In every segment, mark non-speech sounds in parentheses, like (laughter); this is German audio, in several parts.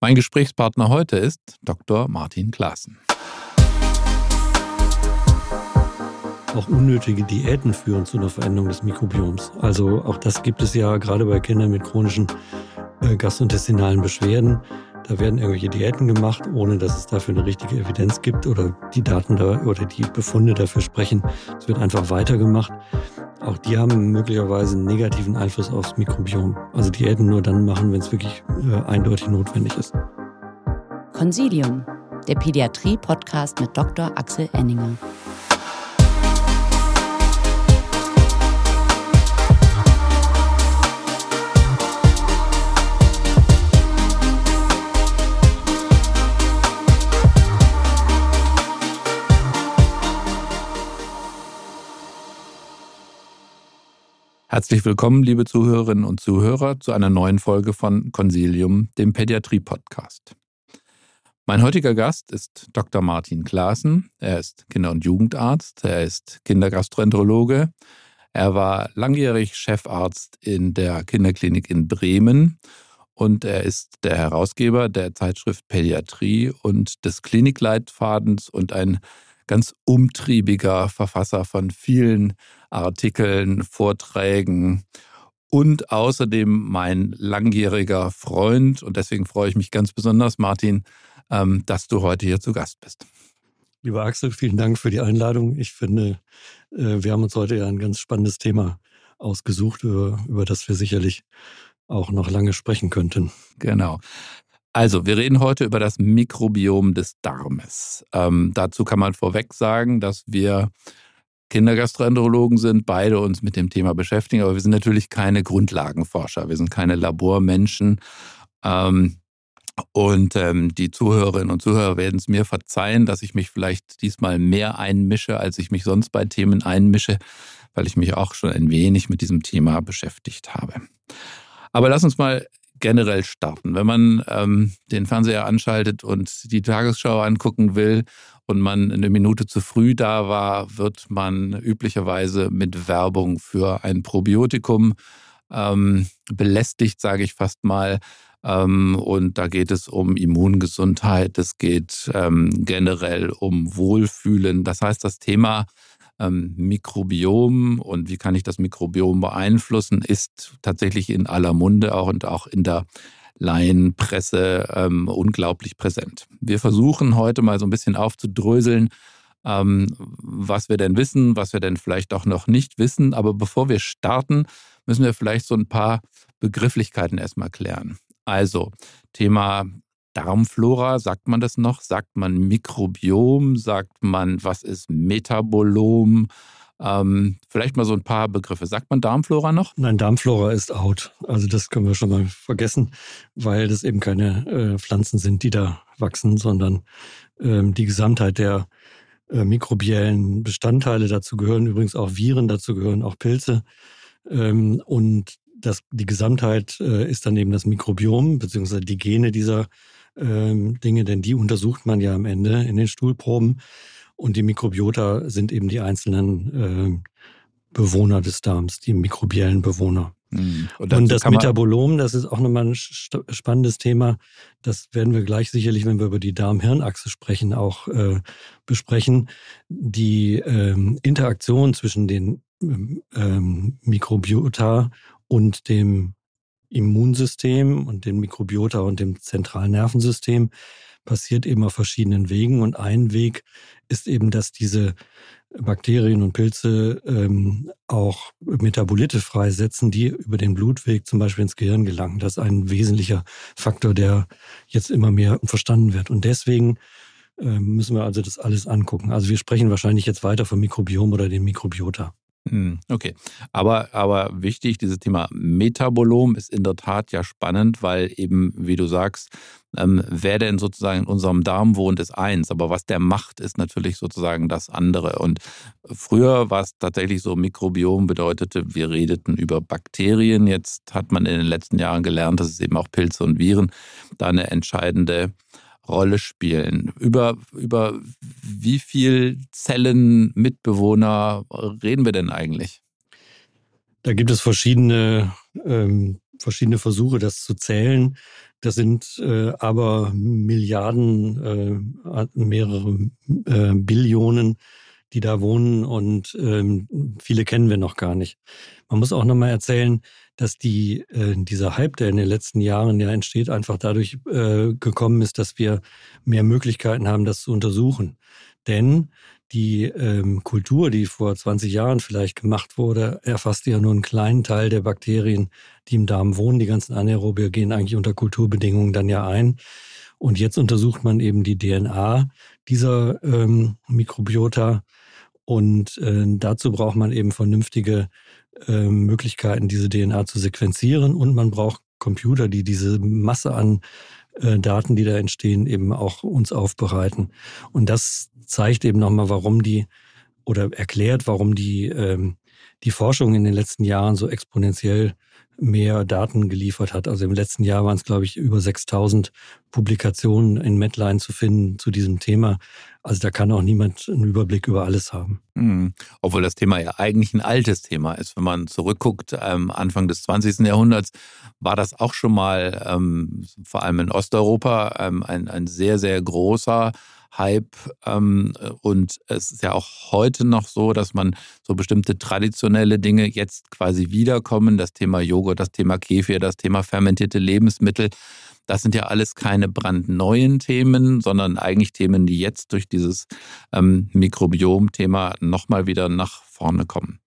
Mein Gesprächspartner heute ist Dr. Martin Klaassen. Auch unnötige Diäten führen zu einer Veränderung des Mikrobioms. Also auch das gibt es ja gerade bei Kindern mit chronischen äh, gastrointestinalen Beschwerden. Da werden irgendwelche Diäten gemacht, ohne dass es dafür eine richtige Evidenz gibt oder die Daten da oder die Befunde dafür sprechen. Es wird einfach weitergemacht. Auch die haben möglicherweise einen negativen Einfluss aufs Mikrobiom. Also Diäten nur dann machen, wenn es wirklich äh, eindeutig notwendig ist. Consilium, der Pädiatrie-Podcast mit Dr. Axel Enninger. Herzlich willkommen, liebe Zuhörerinnen und Zuhörer, zu einer neuen Folge von Consilium, dem Pädiatrie-Podcast. Mein heutiger Gast ist Dr. Martin Klaassen. Er ist Kinder- und Jugendarzt, er ist Kindergastroenterologe. Er war langjährig Chefarzt in der Kinderklinik in Bremen und er ist der Herausgeber der Zeitschrift Pädiatrie und des Klinikleitfadens und ein ganz umtriebiger Verfasser von vielen Artikeln, Vorträgen und außerdem mein langjähriger Freund. Und deswegen freue ich mich ganz besonders, Martin, ähm, dass du heute hier zu Gast bist. Lieber Axel, vielen Dank für die Einladung. Ich finde, äh, wir haben uns heute ja ein ganz spannendes Thema ausgesucht, über, über das wir sicherlich auch noch lange sprechen könnten. Genau. Also, wir reden heute über das Mikrobiom des Darmes. Ähm, dazu kann man vorweg sagen, dass wir Kindergastroenterologen sind, beide uns mit dem Thema beschäftigen, aber wir sind natürlich keine Grundlagenforscher, wir sind keine Labormenschen. Ähm, und ähm, die Zuhörerinnen und Zuhörer werden es mir verzeihen, dass ich mich vielleicht diesmal mehr einmische, als ich mich sonst bei Themen einmische, weil ich mich auch schon ein wenig mit diesem Thema beschäftigt habe. Aber lass uns mal generell starten. Wenn man ähm, den Fernseher anschaltet und die Tagesschau angucken will und man eine Minute zu früh da war, wird man üblicherweise mit Werbung für ein Probiotikum ähm, belästigt, sage ich fast mal. Ähm, und da geht es um Immungesundheit, es geht ähm, generell um Wohlfühlen. Das heißt, das Thema ähm, Mikrobiom und wie kann ich das Mikrobiom beeinflussen, ist tatsächlich in aller Munde auch und auch in der Laienpresse ähm, unglaublich präsent. Wir versuchen heute mal so ein bisschen aufzudröseln, ähm, was wir denn wissen, was wir denn vielleicht auch noch nicht wissen. Aber bevor wir starten, müssen wir vielleicht so ein paar Begrifflichkeiten erstmal klären. Also Thema Darmflora, sagt man das noch? Sagt man Mikrobiom? Sagt man, was ist Metabolom? Ähm, vielleicht mal so ein paar Begriffe. Sagt man Darmflora noch? Nein, Darmflora ist out. Also das können wir schon mal vergessen, weil das eben keine äh, Pflanzen sind, die da wachsen, sondern ähm, die Gesamtheit der äh, mikrobiellen Bestandteile. Dazu gehören übrigens auch Viren, dazu gehören auch Pilze. Ähm, und das, die Gesamtheit äh, ist dann eben das Mikrobiom, beziehungsweise die Gene dieser ähm, Dinge, denn die untersucht man ja am Ende in den Stuhlproben. Und die Mikrobiota sind eben die einzelnen äh, Bewohner des Darms, die mikrobiellen Bewohner. Mhm. Und, und, das Metabolom, das ist auch nochmal ein spannendes Thema. Das werden wir gleich sicherlich, wenn wir über die Darm-Hirn-Achse sprechen, auch äh, besprechen. Die ähm, Interaktion zwischen den ähm, Mikrobiota und dem Immunsystem und dem Mikrobiota und dem zentralen Nervensystem passiert eben auf verschiedenen Wegen. Und ein Weg ist eben, dass diese Bakterien und Pilze ähm, auch Metabolite freisetzen, die über den Blutweg zum Beispiel ins Gehirn gelangen. Das ist ein wesentlicher Faktor, der jetzt immer mehr verstanden wird. Und deswegen äh, müssen wir also das alles angucken. Also wir sprechen wahrscheinlich jetzt weiter vom Mikrobiom oder dem Mikrobiota. Hm, okay, aber, aber wichtig, dieses Thema Metabolom ist in der Tat ja spannend, weil eben, wie du sagst, ähm, wer denn sozusagen in unserem Darm wohnt, ist eins, aber was der macht, ist natürlich sozusagen das andere. Und früher war es tatsächlich so, Mikrobiom bedeutete, wir redeten über Bakterien. Jetzt hat man in den letzten Jahren gelernt, dass es eben auch Pilze und Viren da eine entscheidende Rolle spielen. Über, über wie viel Zellen, Mitbewohner reden wir denn eigentlich? Da gibt es verschiedene ähm, verschiedene Versuche, das zu zählen. Das sind äh, aber Milliarden, äh, mehrere äh, Billionen, die da wohnen und ähm, viele kennen wir noch gar nicht. Man muss auch nochmal erzählen, dass die, äh, dieser Hype, der in den letzten Jahren ja entsteht, einfach dadurch äh, gekommen ist, dass wir mehr Möglichkeiten haben, das zu untersuchen. Denn die ähm, Kultur, die vor 20 Jahren vielleicht gemacht wurde, erfasst ja nur einen kleinen Teil der Bakterien, die im Darm wohnen. Die ganzen Anaerobe gehen eigentlich unter Kulturbedingungen dann ja ein. Und jetzt untersucht man eben die DNA dieser ähm, Mikrobiota. Und äh, dazu braucht man eben vernünftige äh, Möglichkeiten, diese DNA zu sequenzieren. Und man braucht Computer, die diese Masse an äh, Daten, die da entstehen, eben auch uns aufbereiten. Und das zeigt eben nochmal, warum die oder erklärt, warum die, ähm, die Forschung in den letzten Jahren so exponentiell mehr Daten geliefert hat. Also im letzten Jahr waren es, glaube ich, über 6000 Publikationen in Medline zu finden zu diesem Thema. Also da kann auch niemand einen Überblick über alles haben. Mhm. Obwohl das Thema ja eigentlich ein altes Thema ist. Wenn man zurückguckt, ähm, Anfang des 20. Jahrhunderts war das auch schon mal, ähm, vor allem in Osteuropa, ähm, ein, ein sehr, sehr großer Hype. Ähm, und es ist ja auch heute noch so, dass man so bestimmte traditionelle Dinge jetzt quasi wiederkommen. Das Thema Joghurt, das Thema Kefir, das Thema fermentierte Lebensmittel. Das sind ja alles keine brandneuen Themen, sondern eigentlich Themen, die jetzt durch dieses ähm, Mikrobiom-Thema nochmal wieder nach vorne kommen.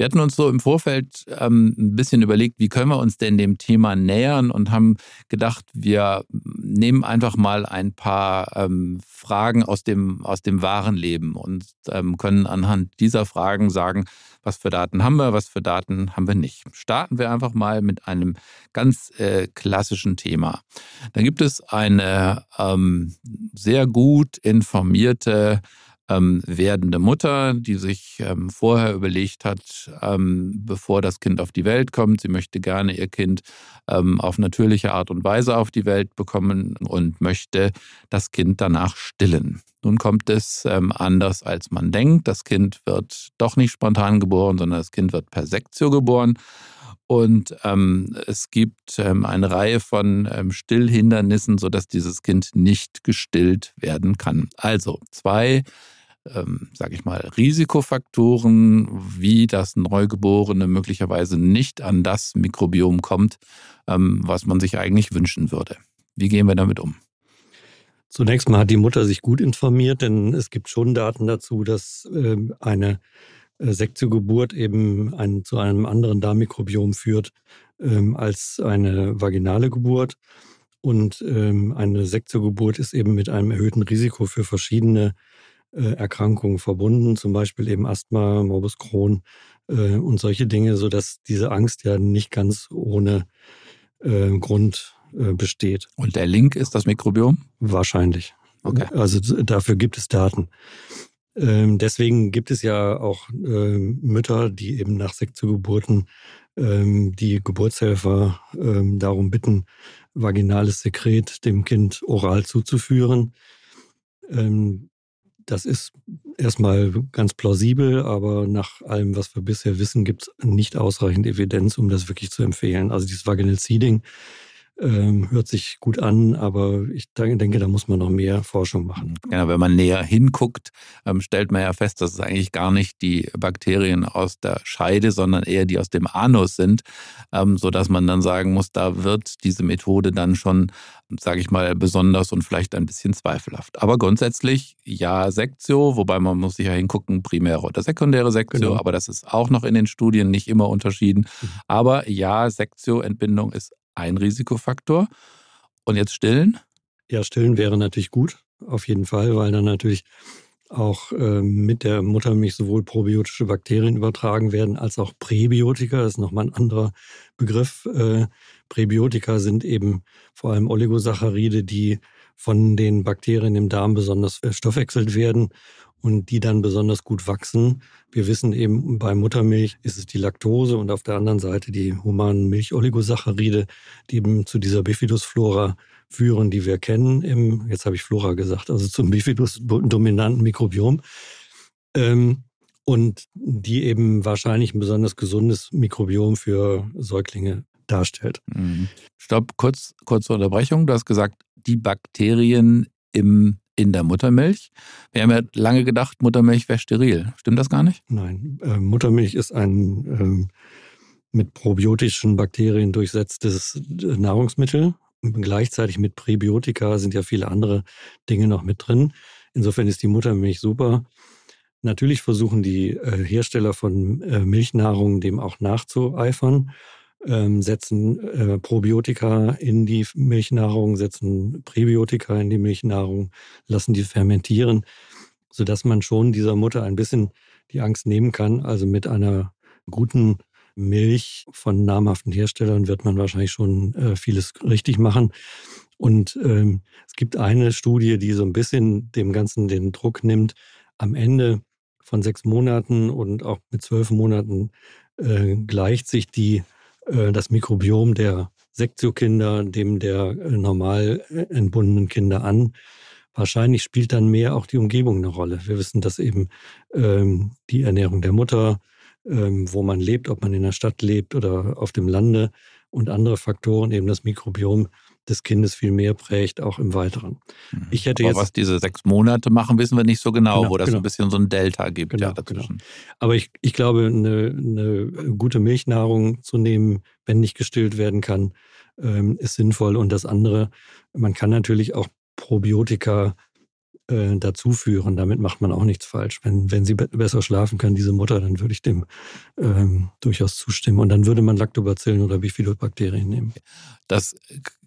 Wir hatten uns so im Vorfeld ähm, ein bisschen überlegt, wie können wir uns denn dem Thema nähern und haben gedacht, wir nehmen einfach mal ein paar ähm, Fragen aus dem, aus dem wahren Leben und ähm, können anhand dieser Fragen sagen, was für Daten haben wir, was für Daten haben wir nicht. Starten wir einfach mal mit einem ganz äh, klassischen Thema. Da gibt es eine ähm, sehr gut informierte ähm, werdende Mutter, die sich ähm, vorher überlegt hat, ähm, bevor das Kind auf die Welt kommt, sie möchte gerne ihr Kind ähm, auf natürliche Art und Weise auf die Welt bekommen und möchte das Kind danach stillen. Nun kommt es ähm, anders, als man denkt. Das Kind wird doch nicht spontan geboren, sondern das Kind wird per Sektio geboren. Und ähm, es gibt ähm, eine Reihe von ähm, Stillhindernissen, sodass dieses Kind nicht gestillt werden kann. Also zwei ähm, sage ich mal, Risikofaktoren, wie das Neugeborene möglicherweise nicht an das Mikrobiom kommt, ähm, was man sich eigentlich wünschen würde. Wie gehen wir damit um? Zunächst mal hat die Mutter sich gut informiert, denn es gibt schon Daten dazu, dass äh, eine äh, Sektiogeburt eben ein, zu einem anderen Darmmikrobiom führt ähm, als eine vaginale Geburt. Und ähm, eine Sektiogeburt ist eben mit einem erhöhten Risiko für verschiedene Erkrankungen verbunden, zum Beispiel eben Asthma, Morbus Crohn äh, und solche Dinge, sodass diese Angst ja nicht ganz ohne äh, Grund äh, besteht. Und der Link ist das Mikrobiom? Wahrscheinlich. Okay. Also dafür gibt es Daten. Ähm, deswegen gibt es ja auch äh, Mütter, die eben nach Sektiogeburten ähm, die Geburtshelfer ähm, darum bitten, vaginales Sekret dem Kind oral zuzuführen. Das ist erstmal ganz plausibel, aber nach allem, was wir bisher wissen, gibt es nicht ausreichend Evidenz, um das wirklich zu empfehlen. Also dieses Vaginal Seeding ähm, hört sich gut an, aber ich denke, da muss man noch mehr Forschung machen. Ja, wenn man näher hinguckt, ähm, stellt man ja fest, dass es eigentlich gar nicht die Bakterien aus der Scheide, sondern eher die aus dem Anus sind, ähm, sodass man dann sagen muss, da wird diese Methode dann schon, sage ich mal, besonders und vielleicht ein bisschen zweifelhaft. Aber grundsätzlich ja Sektio, wobei man muss sicher hingucken, primäre oder sekundäre Sektio, genau. aber das ist auch noch in den Studien nicht immer unterschieden. Mhm. Aber ja, Sektio-Entbindung ist ein Risikofaktor. Und jetzt stillen? Ja, stillen wäre natürlich gut, auf jeden Fall, weil dann natürlich auch äh, mit der Muttermilch sowohl probiotische Bakterien übertragen werden als auch Präbiotika. Das ist nochmal ein anderer Begriff. Äh, Präbiotika sind eben vor allem Oligosaccharide, die von den Bakterien im Darm besonders verstoffwechselt werden und die dann besonders gut wachsen. Wir wissen eben, bei Muttermilch ist es die Laktose und auf der anderen Seite die humanen Milcholigosaccharide, die eben zu dieser Bifidusflora führen, die wir kennen im, jetzt habe ich Flora gesagt, also zum Bifidus-dominanten Mikrobiom. Ähm, und die eben wahrscheinlich ein besonders gesundes Mikrobiom für Säuglinge darstellt. Mhm. Stopp, kurz, kurze Unterbrechung. Du hast gesagt, die Bakterien im, in der Muttermilch. Wir haben ja lange gedacht, Muttermilch wäre steril. Stimmt das gar nicht? Nein, äh, Muttermilch ist ein ähm, mit probiotischen Bakterien durchsetztes äh, Nahrungsmittel. Gleichzeitig mit Präbiotika sind ja viele andere Dinge noch mit drin. Insofern ist die Muttermilch super. Natürlich versuchen die äh, Hersteller von äh, Milchnahrung dem auch nachzueifern, ähm, setzen äh, Probiotika in die Milchnahrung, setzen Präbiotika in die Milchnahrung, lassen die fermentieren, sodass man schon dieser Mutter ein bisschen die Angst nehmen kann. Also mit einer guten Milch von namhaften Herstellern wird man wahrscheinlich schon äh, vieles richtig machen. Und ähm, es gibt eine Studie, die so ein bisschen dem Ganzen den Druck nimmt. Am Ende von sechs Monaten und auch mit zwölf Monaten äh, gleicht sich die, das Mikrobiom der Sektiokinder dem der äh, normal äh, entbundenen Kinder an. Wahrscheinlich spielt dann mehr auch die Umgebung eine Rolle. Wir wissen, dass eben ähm, die Ernährung der Mutter, ähm, wo man lebt, ob man in der Stadt lebt oder auf dem Lande und andere Faktoren eben das Mikrobiom des Kindes viel mehr prägt, auch im Weiteren. Mhm. Ich hätte Aber jetzt, was diese sechs Monate machen, wissen wir nicht so genau, genau wo das genau. ein bisschen so ein Delta gibt genau, ja, dazwischen. Genau. Aber ich, ich glaube, eine, eine, gute Milchnahrung zu nehmen, wenn nicht gestillt werden kann, ähm, ist sinnvoll. Und das andere, man kann natürlich auch Probiotika äh, dazu führen. Damit macht man auch nichts falsch. Wenn, wenn sie be besser schlafen kann, diese Mutter, dann würde ich dem ähm, durchaus zustimmen. Und dann würde man Lactobacillen oder Bifidobakterien nehmen. Das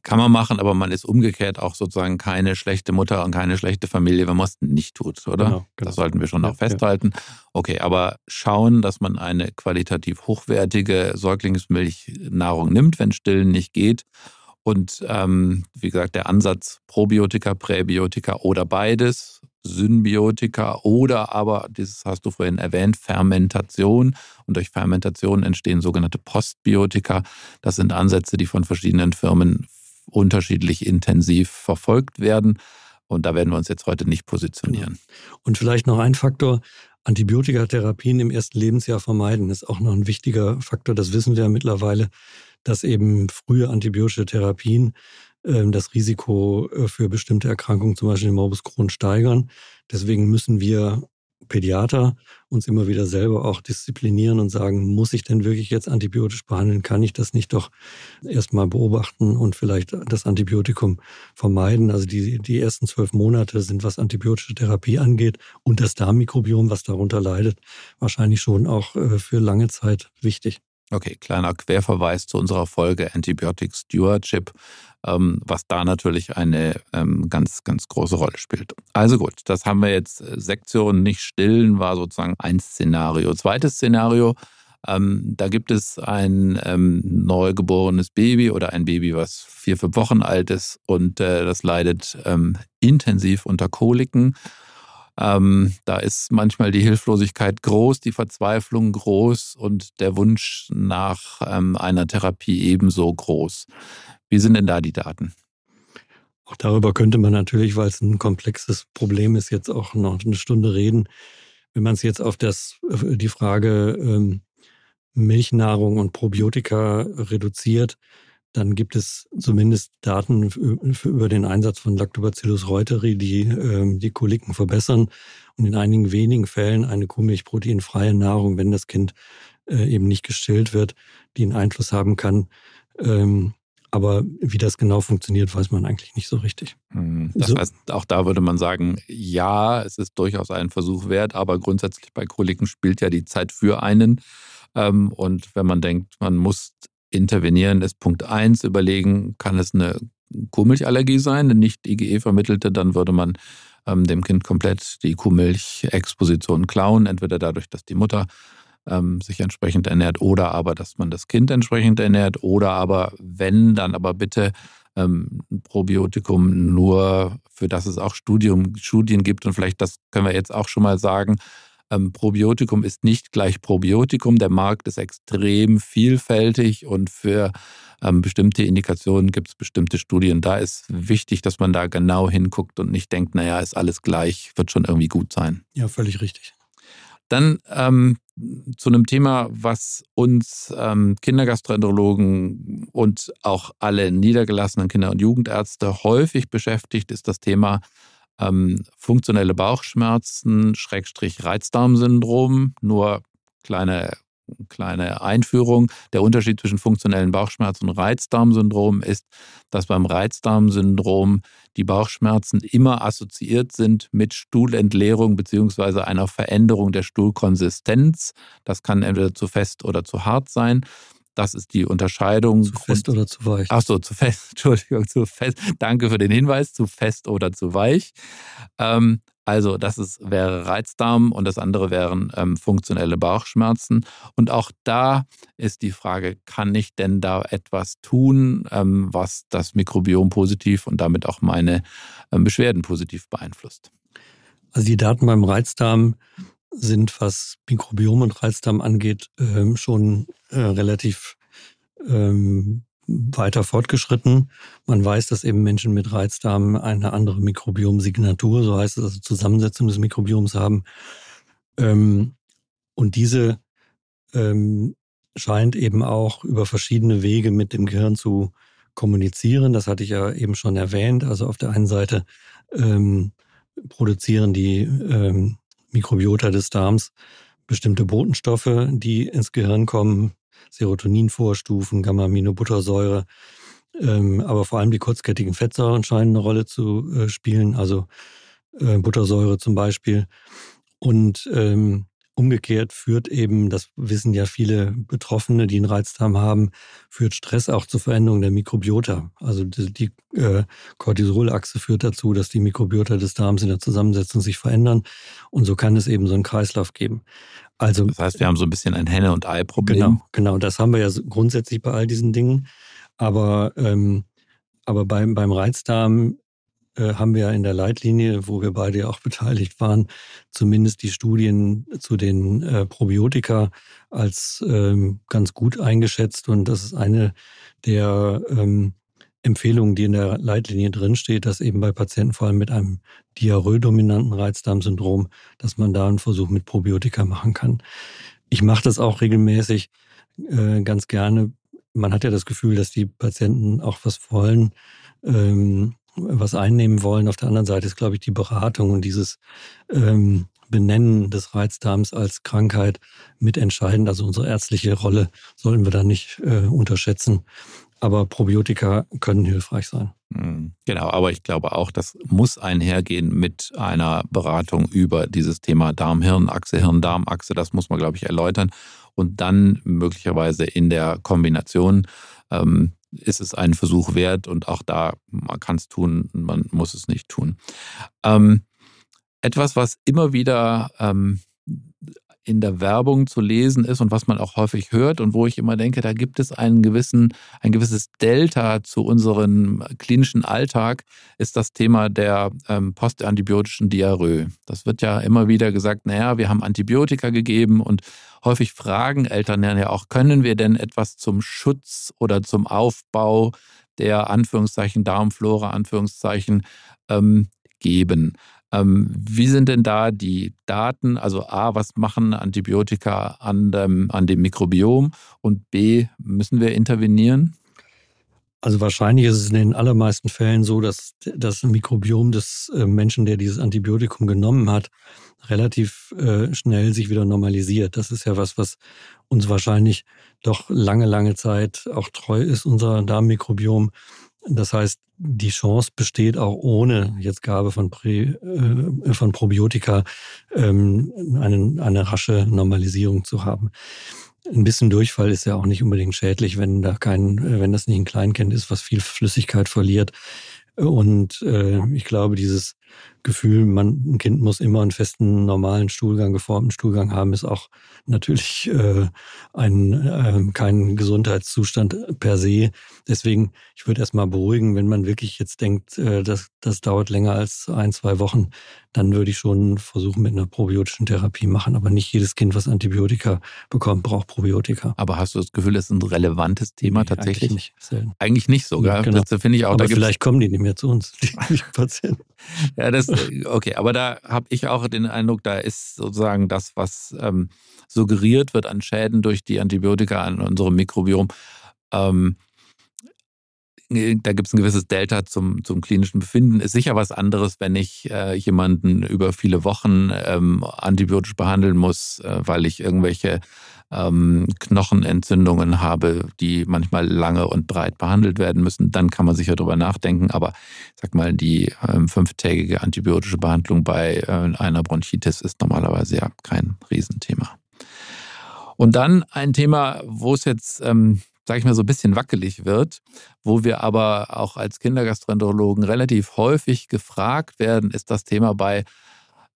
kann man machen, aber man ist umgekehrt auch sozusagen keine schlechte Mutter und keine schlechte Familie, wenn man es nicht tut, oder? Genau, genau. Das sollten wir schon ja, auch festhalten. Ja. Okay, aber schauen, dass man eine qualitativ hochwertige Säuglingsmilchnahrung nimmt, wenn Stillen nicht geht und ähm, wie gesagt, der Ansatz Probiotika, Präbiotika oder beides, Symbiotika oder aber, dieses hast du vorhin erwähnt, Fermentation. Und durch Fermentation entstehen sogenannte Postbiotika. Das sind Ansätze, die von verschiedenen Firmen unterschiedlich intensiv verfolgt werden. Und da werden wir uns jetzt heute nicht positionieren. Genau. Und vielleicht noch ein Faktor. Antibiotikatherapien im ersten Lebensjahr vermeiden ist auch noch ein wichtiger Faktor. Das wissen wir ja mittlerweile dass eben frühe antibiotische Therapien äh, das Risiko äh, für bestimmte Erkrankungen, zum Beispiel den Morbus Crohn, steigern. Deswegen müssen wir Pädiater uns immer wieder selber auch disziplinieren und sagen, muss ich denn wirklich jetzt antibiotisch behandeln? Kann ich das nicht doch erstmal beobachten und vielleicht das Antibiotikum vermeiden? Also die, die ersten zwölf Monate sind, was antibiotische Therapie angeht und das Darmmikrobiom, was darunter leidet, wahrscheinlich schon auch äh, für lange Zeit wichtig. Okay, kleiner Querverweis zu unserer Folge Antibiotic Stewardship, ähm, was da natürlich eine ähm, ganz, ganz große Rolle spielt. Also gut, das haben wir jetzt. Äh, Sektion nicht stillen war sozusagen ein Szenario. Zweites Szenario, ähm, da gibt es ein neugeborenes Baby oder ein Baby, was vier, fünf Wochen alt ist und äh, das leidet intensiv unter Koliken. Ähm, da ist manchmal die Hilflosigkeit groß, die Verzweiflung groß und der Wunsch nach ähm, einer Therapie ebenso groß. Wie sind denn da die Daten? Auch darüber könnte man natürlich, weil es ein komplexes Problem ist, jetzt auch noch eine Stunde reden. Wenn man es jetzt auf das, äh, die Frage ähm, Milchnahrung und Probiotika reduziert, dann gibt es zumindest Daten über den Einsatz von Lactobacillus reuteri, die äh, die Koliken verbessern und in einigen wenigen Fällen eine kuhmilchproteinfreie Nahrung, wenn das Kind äh, eben nicht gestillt wird, die einen Einfluss haben kann. Ähm, aber wie das genau funktioniert, weiß man eigentlich nicht so richtig. Hm, das so. heißt, auch da würde man sagen, ja, es ist durchaus ein Versuch wert, aber grundsätzlich bei Koliken spielt ja die Zeit für einen. Ähm, und wenn man denkt, man muss intervenieren ist Punkt eins, überlegen, kann es eine Kuhmilchallergie sein, eine nicht IgE vermittelte, dann würde man ähm, dem Kind komplett die Kuhmilchexposition klauen, entweder dadurch, dass die Mutter ähm, sich entsprechend ernährt oder aber, dass man das Kind entsprechend ernährt oder aber, wenn, dann aber bitte ähm, Probiotikum nur, für das es auch Studium, Studien gibt und vielleicht das können wir jetzt auch schon mal sagen, ähm, Probiotikum ist nicht gleich Probiotikum. Der Markt ist extrem vielfältig und für ähm, bestimmte Indikationen gibt es bestimmte Studien. Da ist wichtig, dass man da genau hinguckt und nicht denkt, naja, ist alles gleich, wird schon irgendwie gut sein. Ja, völlig richtig. Dann ähm, zu einem Thema, was uns ähm, Kindergastroenterologen und auch alle niedergelassenen Kinder- und Jugendärzte häufig beschäftigt, ist das Thema ähm, funktionelle Bauchschmerzen, Schrägstrich Reizdarmsyndrom. Nur kleine kleine Einführung. Der Unterschied zwischen funktionellen Bauchschmerzen und Reizdarmsyndrom ist, dass beim Reizdarmsyndrom die Bauchschmerzen immer assoziiert sind mit Stuhlentleerung bzw. einer Veränderung der Stuhlkonsistenz. Das kann entweder zu fest oder zu hart sein. Das ist die Unterscheidung. Zu fest oder zu weich? Ach so, zu fest. (laughs) Entschuldigung, zu fest. Danke für den Hinweis. Zu fest oder zu weich. Ähm, also das ist, wäre Reizdarm und das andere wären ähm, funktionelle Bauchschmerzen. Und auch da ist die Frage, kann ich denn da etwas tun, ähm, was das Mikrobiom positiv und damit auch meine ähm, Beschwerden positiv beeinflusst? Also die Daten beim Reizdarm sind, was Mikrobiom und Reizdarm angeht, ähm, schon äh, relativ ähm, weiter fortgeschritten. Man weiß, dass eben Menschen mit Reizdarm eine andere Mikrobiomsignatur, so heißt es, also Zusammensetzung des Mikrobioms haben. Ähm, und diese scheint eben auch über verschiedene Wege mit dem Gehirn zu kommunizieren. Das hatte ich ja eben schon erwähnt. Also auf der einen Seite ähm, produzieren die ähm, Mikrobiota des Darms bestimmte Botenstoffe, die ins Gehirn kommen, Serotoninvorstufen, Gamma-Aminobuttersäure, ähm, aber vor allem die kurzkettigen Fettsäuren scheinen eine Rolle zu äh, spielen, also äh, Buttersäure zum Beispiel. Und ähm, Umgekehrt führt eben, das wissen ja viele Betroffene, die einen Reizdarm haben, führt Stress auch zur Veränderung der Mikrobiota. Also die, die äh, Cortisolachse führt dazu, dass die Mikrobiota des Darms in der Zusammensetzung sich verändern. Und so kann es eben so einen Kreislauf geben. Also, das heißt, wir haben so ein bisschen ein Henne- und Ei-Problem. Genau, genau. Das haben wir ja grundsätzlich bei all diesen Dingen. Aber, ähm, aber beim, beim Reizdarm haben wir in der Leitlinie, wo wir beide auch beteiligt waren, zumindest die Studien zu den äh, Probiotika als ähm, ganz gut eingeschätzt. Und das ist eine der ähm, Empfehlungen, die in der Leitlinie drinsteht, dass eben bei Patienten vor allem mit einem diarrhoedominanten Reizdarmsyndrom, dass man da einen Versuch mit Probiotika machen kann. Ich mache das auch regelmäßig äh, ganz gerne. Man hat ja das Gefühl, dass die Patienten auch was wollen. Ähm, was einnehmen wollen. Auf der anderen Seite ist, glaube ich, die Beratung und dieses ähm, Benennen des Reizdarms als Krankheit mitentscheidend. Also unsere ärztliche Rolle sollten wir da nicht äh, unterschätzen. Aber Probiotika können hilfreich sein. Hm, genau, aber ich glaube auch, das muss einhergehen mit einer Beratung über dieses Thema Darm-Hirn-Achse, Hirn-Darm-Achse. Das muss man, glaube ich, erläutern. Und dann möglicherweise in der Kombination ähm, ist es einen Versuch wert und auch da, man kann es tun, man muss es nicht tun. Ähm, etwas, was immer wieder ähm, in der Werbung zu lesen ist und was man auch häufig hört und wo ich immer denke, da gibt es einen gewissen, ein gewisses Delta zu unserem klinischen Alltag, ist das Thema der ähm, postantibiotischen Diarrhoe. Das wird ja immer wieder gesagt, naja, wir haben Antibiotika gegeben und häufig fragen Eltern ja auch, können wir denn etwas zum Schutz oder zum Aufbau der Anführungszeichen Darmflora, Anführungszeichen ähm, geben. Ähm, wie sind denn da die Daten? Also A, was machen Antibiotika an dem, an dem Mikrobiom? Und B, müssen wir intervenieren? Also wahrscheinlich ist es in den allermeisten Fällen so, dass das Mikrobiom des äh, Menschen, der dieses Antibiotikum genommen hat, relativ äh, schnell sich wieder normalisiert. Das ist ja was, was uns wahrscheinlich doch lange, lange Zeit auch treu ist, unser Darmmikrobiom. Das heißt, die Chance besteht auch ohne jetzt Gabe von, Prä, äh, von Probiotika ähm, eine, eine rasche Normalisierung zu haben. Ein bisschen Durchfall ist ja auch nicht unbedingt schädlich, wenn da kein, wenn das nicht ein Kleinkind ist, was viel Flüssigkeit verliert. Und äh, ich glaube, dieses Gefühl, man, ein Kind muss immer einen festen, normalen Stuhlgang, geformten Stuhlgang haben, ist auch natürlich äh, ein, äh, kein Gesundheitszustand per se. Deswegen, ich würde erstmal beruhigen, wenn man wirklich jetzt denkt, äh, das, das dauert länger als ein, zwei Wochen, dann würde ich schon versuchen, mit einer probiotischen Therapie machen. Aber nicht jedes Kind, was Antibiotika bekommt, braucht Probiotika. Aber hast du das Gefühl, das ist ein relevantes Thema nee, tatsächlich? Eigentlich nicht. Eigentlich nicht sogar. Ja, genau. Das finde ich auch. Aber vielleicht kommen die nicht mehr zu uns, die Patienten. ja, (laughs) das, (laughs) okay, aber da habe ich auch den Eindruck, da ist sozusagen das, was ähm, suggeriert wird an Schäden durch die Antibiotika an unserem Mikrobiom, ähm, da gibt es ein gewisses Delta zum, zum klinischen Befinden. Ist sicher was anderes, wenn ich äh, jemanden über viele Wochen ähm, antibiotisch behandeln muss, äh, weil ich irgendwelche ähm, Knochenentzündungen habe, die manchmal lange und breit behandelt werden müssen. Dann kann man sicher drüber nachdenken. Aber sag mal, die ähm, fünftägige antibiotische Behandlung bei äh, einer Bronchitis ist normalerweise ja kein Riesenthema. Und dann ein Thema, wo es jetzt ähm, sage ich mal, so ein bisschen wackelig wird, wo wir aber auch als Kindergastroenterologen relativ häufig gefragt werden, ist das Thema bei,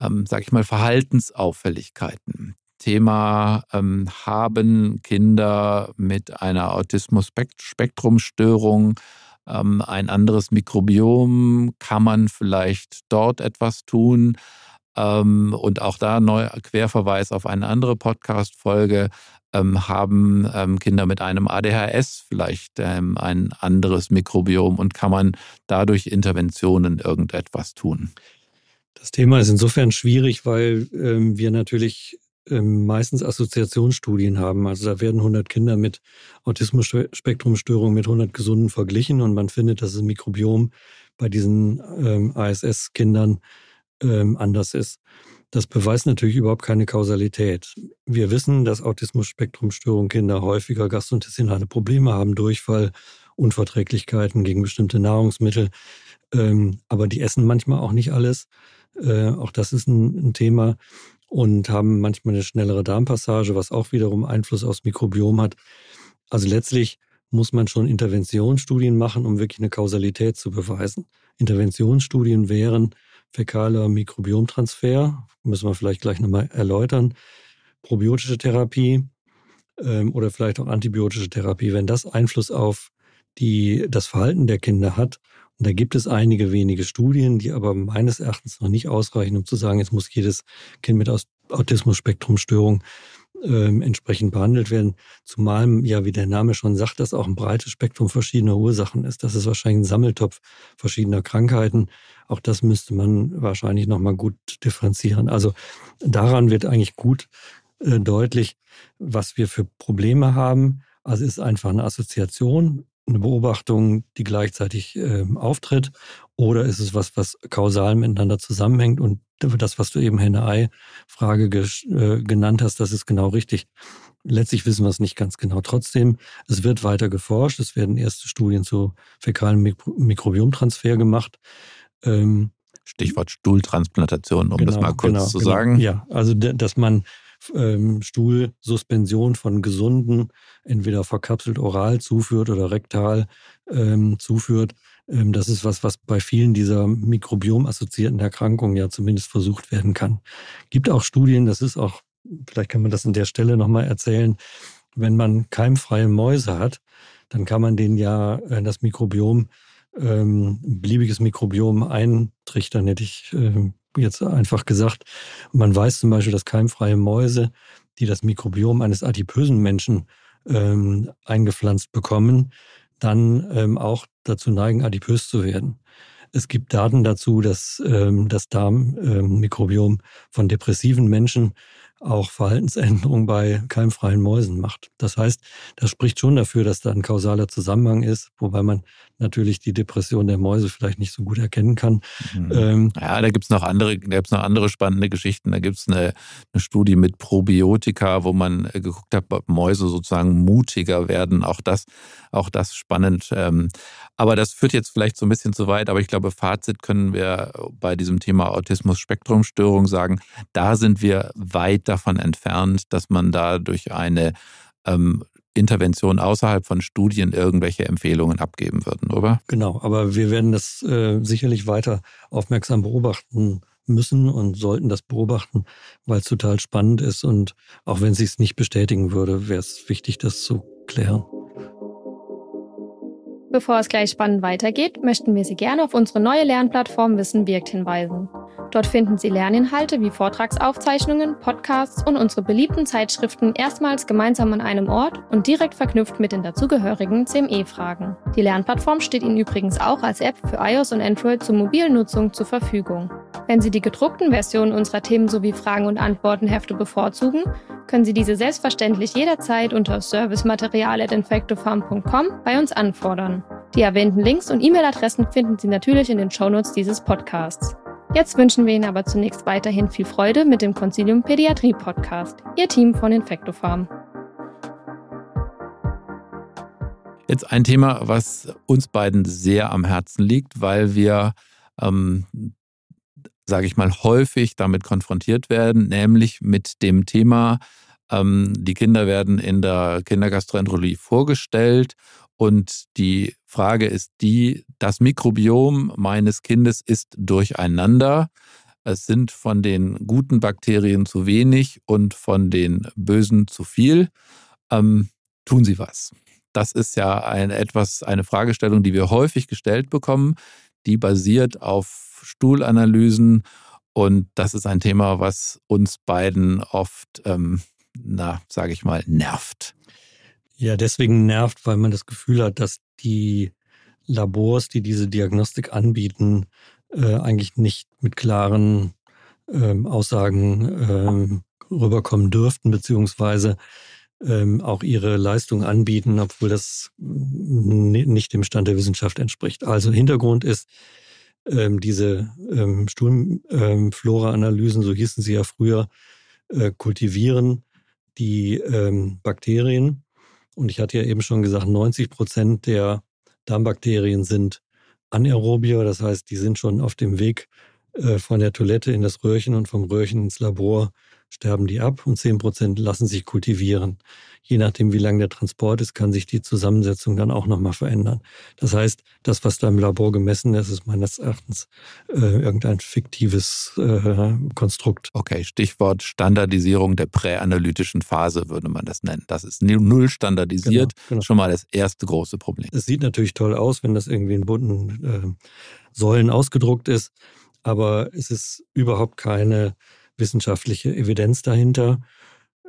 ähm, sage ich mal, Verhaltensauffälligkeiten. Thema ähm, haben Kinder mit einer Autismus-Spektrumstörung ähm, ein anderes Mikrobiom? Kann man vielleicht dort etwas tun? Ähm, und auch da neu Querverweis auf eine andere Podcast-Folge ähm, haben ähm, Kinder mit einem ADHS vielleicht ähm, ein anderes Mikrobiom und kann man dadurch Interventionen irgendetwas tun? Das Thema ist insofern schwierig, weil ähm, wir natürlich meistens Assoziationsstudien haben. Also da werden 100 Kinder mit Autismus-Spektrumstörung mit 100 Gesunden verglichen und man findet, dass das Mikrobiom bei diesen ähm, ASS-Kindern anders ist. Das beweist natürlich überhaupt keine Kausalität. Wir wissen, dass Autismus-Spektrum-Störungen Kinder häufiger gastrointestinale Probleme haben, Durchfall, Unverträglichkeiten gegen bestimmte Nahrungsmittel. Ähm, aber die essen manchmal auch nicht alles. Äh, auch das ist ein, ein, Thema. Und haben manchmal eine schnellere Darmpassage, was auch wiederum Einfluss aufs Mikrobiom hat. Also letztlich muss man schon Interventionsstudien machen, um wirklich eine Kausalität zu beweisen. Interventionsstudien wären, fäkaler Mikrobiomtransfer, müssen wir vielleicht gleich nochmal erläutern, probiotische Therapie ähm, oder vielleicht auch antibiotische Therapie, wenn das Einfluss auf die, das Verhalten der Kinder hat. Und da gibt es einige wenige Studien, die aber meines Erachtens noch nicht ausreichen, um zu sagen, jetzt muss jedes Kind mit Autismus-Spektrum-Störung ähm, entsprechend behandelt werden. Zumal ja, wie der Name schon sagt, das auch ein breites Spektrum verschiedener Ursachen ist. Das ist wahrscheinlich ein Sammeltopf verschiedener Krankheiten. Auch das müsste man wahrscheinlich nochmal gut differenzieren. Also daran wird eigentlich gut äh, deutlich, was wir für Probleme haben. Also ist einfach eine Assoziation, eine Beobachtung, die gleichzeitig äh, auftritt, oder ist es was, was kausal miteinander zusammenhängt und das, was du eben Henne-Ei-Frage äh, genannt hast, das ist genau richtig. Letztlich wissen wir es nicht ganz genau. Trotzdem, es wird weiter geforscht. Es werden erste Studien zu fäkalen Mikro Mikrobiomtransfer gemacht. Ähm, Stichwort Stuhltransplantation, um genau, das mal kurz genau, zu genau. sagen. Ja, also dass man ähm, Stuhlsuspension von gesunden, entweder verkapselt oral zuführt oder rektal ähm, zuführt. Ähm, das ist was, was bei vielen dieser mikrobiom-assoziierten Erkrankungen ja zumindest versucht werden kann. Gibt auch Studien, das ist auch, vielleicht kann man das an der Stelle nochmal erzählen, wenn man keimfreie Mäuse hat, dann kann man denen ja äh, das Mikrobiom, ähm, beliebiges Mikrobiom eintrichtern, hätte ich äh, jetzt einfach gesagt. Man weiß zum Beispiel, dass keimfreie Mäuse, die das Mikrobiom eines adipösen Menschen ähm, eingepflanzt bekommen, dann ähm, auch dazu neigen, adipös zu werden. Es gibt Daten dazu, dass ähm, das Darmmikrobiom von depressiven Menschen auch Verhaltensänderungen bei keimfreien Mäusen macht. Das heißt, das spricht schon dafür, dass da ein kausaler Zusammenhang ist, wobei man natürlich die Depression der Mäuse vielleicht nicht so gut erkennen kann. Mhm. Ähm, ja, da gibt's noch andere, da gibt's noch andere spannende Geschichten. Da gibt's eine, eine Studie mit Probiotika, wo man äh, geguckt hat, ob Mäuse sozusagen mutiger werden. Auch das, auch das spannend. Ähm, aber das führt jetzt vielleicht so ein bisschen zu weit. Aber ich glaube, Fazit können wir bei diesem Thema Autismus-Spektrumstörung sagen, da sind wir weit davon entfernt, dass man da durch eine ähm, Intervention außerhalb von Studien irgendwelche Empfehlungen abgeben würden, oder? Genau, aber wir werden das äh, sicherlich weiter aufmerksam beobachten müssen und sollten das beobachten, weil es total spannend ist und auch wenn es sich nicht bestätigen würde, wäre es wichtig, das zu klären. Bevor es gleich spannend weitergeht, möchten wir Sie gerne auf unsere neue Lernplattform Wissen wirkt hinweisen. Dort finden Sie Lerninhalte wie Vortragsaufzeichnungen, Podcasts und unsere beliebten Zeitschriften erstmals gemeinsam an einem Ort und direkt verknüpft mit den dazugehörigen CME-Fragen. Die Lernplattform steht Ihnen übrigens auch als App für iOS und Android zur mobilen Nutzung zur Verfügung. Wenn Sie die gedruckten Versionen unserer Themen sowie Fragen- und Antwortenhefte bevorzugen, können Sie diese selbstverständlich jederzeit unter servicematerial.infectofarm.com bei uns anfordern. Die erwähnten Links und E-Mail-Adressen finden Sie natürlich in den Shownotes dieses Podcasts. Jetzt wünschen wir Ihnen aber zunächst weiterhin viel Freude mit dem Concilium Pädiatrie Podcast, Ihr Team von Infectofarm. Jetzt ein Thema, was uns beiden sehr am Herzen liegt, weil wir, ähm, sage ich mal, häufig damit konfrontiert werden, nämlich mit dem Thema, ähm, die Kinder werden in der Kindergastroenterologie vorgestellt und die Frage ist die, das Mikrobiom meines Kindes ist durcheinander. Es sind von den guten Bakterien zu wenig und von den bösen zu viel. Ähm, tun Sie was? Das ist ja ein, etwas, eine Fragestellung, die wir häufig gestellt bekommen. Die basiert auf Stuhlanalysen und das ist ein Thema, was uns beiden oft, ähm, na, sage ich mal, nervt. Ja, deswegen nervt, weil man das Gefühl hat, dass die Labors, die diese Diagnostik anbieten, äh, eigentlich nicht mit klaren ähm, Aussagen ähm, rüberkommen dürften, beziehungsweise ähm, auch ihre Leistung anbieten, obwohl das nicht dem Stand der Wissenschaft entspricht. Also Hintergrund ist, ähm, diese ähm, Stuhlflora-Analysen, so hießen sie ja früher, äh, kultivieren die ähm, Bakterien und ich hatte ja eben schon gesagt, 90 Prozent der Darmbakterien sind anaerobier, das heißt, die sind schon auf dem Weg äh, von der Toilette in das Röhrchen und vom Röhrchen ins Labor sterben die ab und 10 Prozent lassen sich kultivieren. Je nachdem, wie lang der Transport ist, kann sich die Zusammensetzung dann auch nochmal verändern. Das heißt, das, was da im Labor gemessen ist, ist meines Erachtens äh, irgendein fiktives äh, Konstrukt. Okay, Stichwort Standardisierung der präanalytischen Phase würde man das nennen. Das ist null standardisiert, genau, genau. schon mal das erste große Problem. Es sieht natürlich toll aus, wenn das irgendwie in bunten äh, Säulen ausgedruckt ist, aber es ist überhaupt keine wissenschaftliche Evidenz dahinter.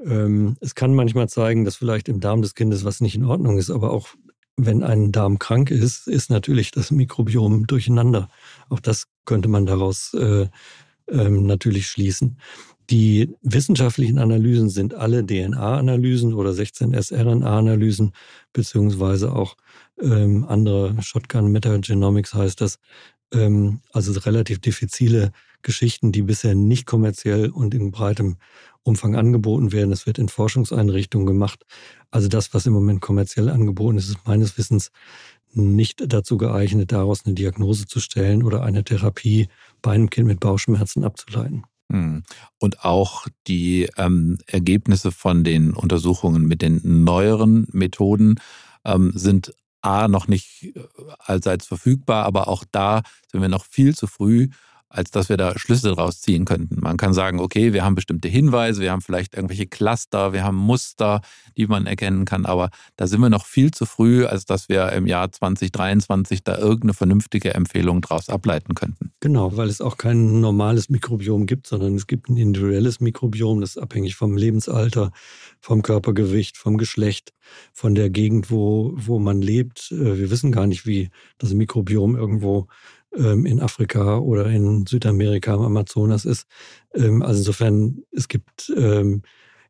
Ähm, es kann manchmal zeigen, dass vielleicht im Darm des Kindes was nicht in Ordnung ist, aber auch wenn ein Darm krank ist, ist natürlich das Mikrobiom durcheinander. Auch das könnte man daraus äh, ähm, natürlich schließen. Die wissenschaftlichen Analysen sind alle DNA-Analysen oder 16S-RNA-Analysen, beziehungsweise auch ähm, andere Shotgun-Metagenomics heißt das. Ähm, also relativ diffizile Geschichten, die bisher nicht kommerziell und in breitem Umfang angeboten werden. Es wird in Forschungseinrichtungen gemacht. Also das, was im Moment kommerziell angeboten ist, ist meines Wissens nicht dazu geeignet, daraus eine Diagnose zu stellen oder eine Therapie bei einem Kind mit Bauchschmerzen abzuleiten. Hm. Und auch die ähm, Ergebnisse von den Untersuchungen mit den neueren Methoden ähm, sind A noch nicht äh, allseits verfügbar, aber auch da sind wir noch viel zu früh als dass wir da Schlüsse draus ziehen könnten. Man kann sagen, okay, wir haben bestimmte Hinweise, wir haben vielleicht irgendwelche Cluster, wir haben Muster, die man erkennen kann, aber da sind wir noch viel zu früh, als dass wir im Jahr 2023 da irgendeine vernünftige Empfehlung draus ableiten könnten. Genau, weil es auch kein normales Mikrobiom gibt, sondern es gibt ein individuelles Mikrobiom, das ist abhängig vom Lebensalter, vom Körpergewicht, vom Geschlecht, von der Gegend, wo, wo man lebt. Äh, wir wissen gar nicht, wie das Mikrobiom irgendwo in Afrika oder in Südamerika am Amazonas ist. Ähm, also insofern, es gibt ähm,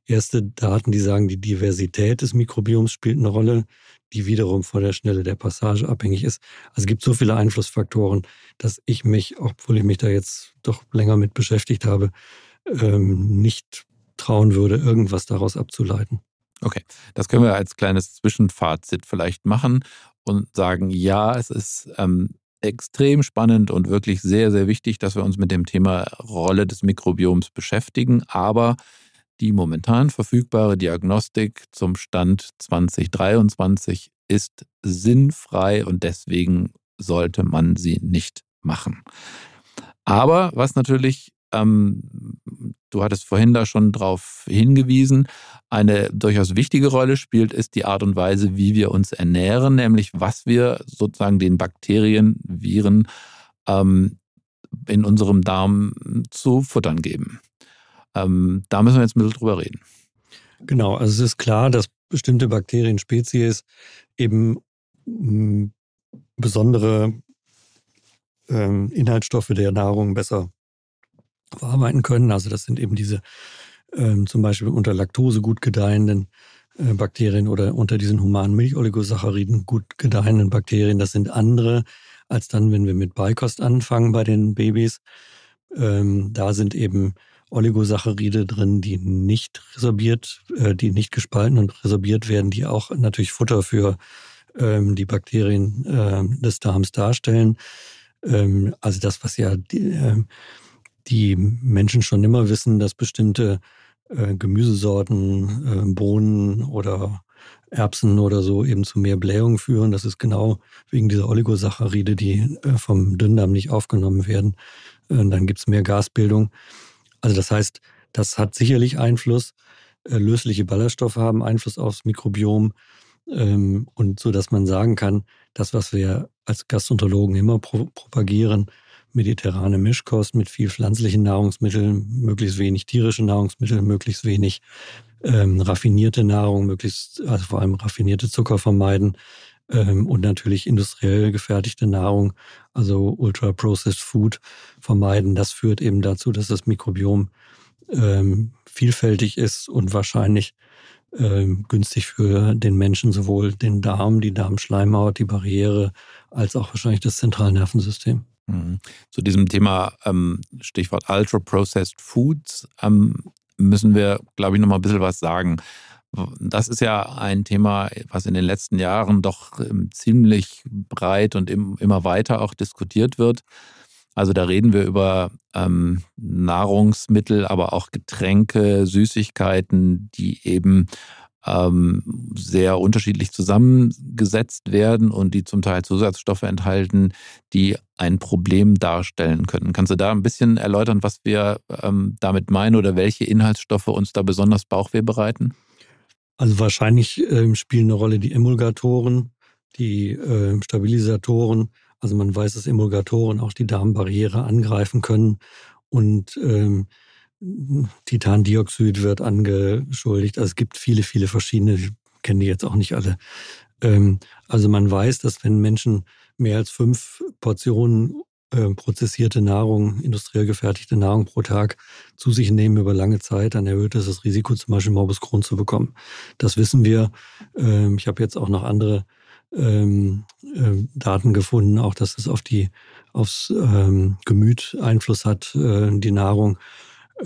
erste Daten, die sagen, die Diversität des Mikrobioms spielt eine Rolle, die wiederum von der Schnelle der Passage abhängig ist. Also es gibt so viele Einflussfaktoren, dass ich mich, obwohl ich mich da jetzt doch länger mit beschäftigt habe, nicht trauen würde, irgendwas daraus abzuleiten. Okay, das können wir als kleines Zwischenfazit vielleicht machen und sagen, ja, es ist ähm, extrem spannend und wirklich sehr, sehr wichtig, dass wir uns mit dem Thema Rolle des Mikrobioms beschäftigen. Aber die momentan verfügbare Diagnostik zum Stand 2023 ist sinnfrei und deswegen sollte man sie nicht machen. Aber was natürlich ähm, du hattest vorhin da schon darauf hingewiesen, eine durchaus wichtige Rolle spielt, ist die Art und Weise, wie wir uns ernähren, nämlich was wir sozusagen den Bakterien, Viren ähm, in unserem Darm zu futtern geben. Ähm, da müssen wir jetzt ein bisschen drüber reden. Genau, also es ist klar, dass bestimmte Bakterienspezies eben hm, besondere ähm, Inhaltsstoffe der Nahrung besser verarbeiten können. Also das sind eben diese ähm, zum Beispiel unter Laktose gut gedeihenden äh, Bakterien oder unter diesen humanen Milcholigosachariden gut gedeihenden Bakterien. Das sind andere als dann, wenn wir mit Beikost anfangen bei den Babys. Ähm, da sind eben Oligosaccharide drin, die nicht resorbiert, äh, die nicht gespalten und resorbiert werden, die auch natürlich Futter für ähm, die Bakterien äh, des Darms darstellen. Ähm, also das, was ja die, äh, die Menschen schon immer wissen, dass bestimmte äh, Gemüsesorten, äh, Bohnen oder Erbsen oder so eben zu mehr Blähung führen. Das ist genau wegen dieser Oligosaccharide, die äh, vom Dünndarm nicht aufgenommen werden. Äh, dann gibt es mehr Gasbildung. Also das heißt, das hat sicherlich Einfluss. Äh, lösliche Ballaststoffe haben Einfluss aufs Mikrobiom. Ähm, und so, dass man sagen kann, das, was wir als Gastroenterologen immer propagieren, mediterrane Mischkost mit viel pflanzlichen Nahrungsmitteln, möglichst wenig tierische Nahrungsmittel, möglichst wenig ähm, raffinierte Nahrung, möglichst, also vor allem raffinierte Zucker vermeiden ähm, und natürlich industriell gefertigte Nahrung, also ultra-processed Food vermeiden. Das führt eben dazu, dass das Mikrobiom ähm, vielfältig ist und wahrscheinlich ähm, günstig für den Menschen, sowohl den Darm, die Darmschleimhaut, die Barriere, als auch wahrscheinlich das Zentralnervensystem. Mhm. Zu diesem Thema ähm, Stichwort Ultra-Processed Foods ähm, müssen wir, glaube ich, noch mal ein bisschen was sagen. Das ist ja ein Thema, was in den letzten Jahren doch ähm, ziemlich breit und immer weiter auch diskutiert wird. Also da reden wir über ähm, Nahrungsmittel, aber auch Getränke, Süßigkeiten, die eben ähm, sehr unterschiedlich zusammengesetzt werden und die zum Teil Zusatzstoffe enthalten, die ein Problem darstellen können. Kannst du da ein bisschen erläutern, was wir ähm, damit meinen oder welche Inhaltsstoffe uns da besonders Bauchweh bereiten? Also wahrscheinlich ähm, spielen eine Rolle die Emulgatoren, die äh, Stabilisatoren. Also man weiß, dass Emulgatoren auch die Darmbarriere angreifen können und ähm, Titandioxid wird angeschuldigt. Also es gibt viele, viele verschiedene, ich kenne die jetzt auch nicht alle. Ähm, also man weiß, dass wenn Menschen mehr als fünf Portionen äh, prozessierte Nahrung, industriell gefertigte Nahrung pro Tag zu sich nehmen über lange Zeit, dann erhöht das das Risiko, zum Beispiel Morbus Crohn zu bekommen. Das wissen wir. Ähm, ich habe jetzt auch noch andere ähm, äh, Daten gefunden, auch dass es auf die aufs Gemüt Einfluss hat, äh, die Nahrung.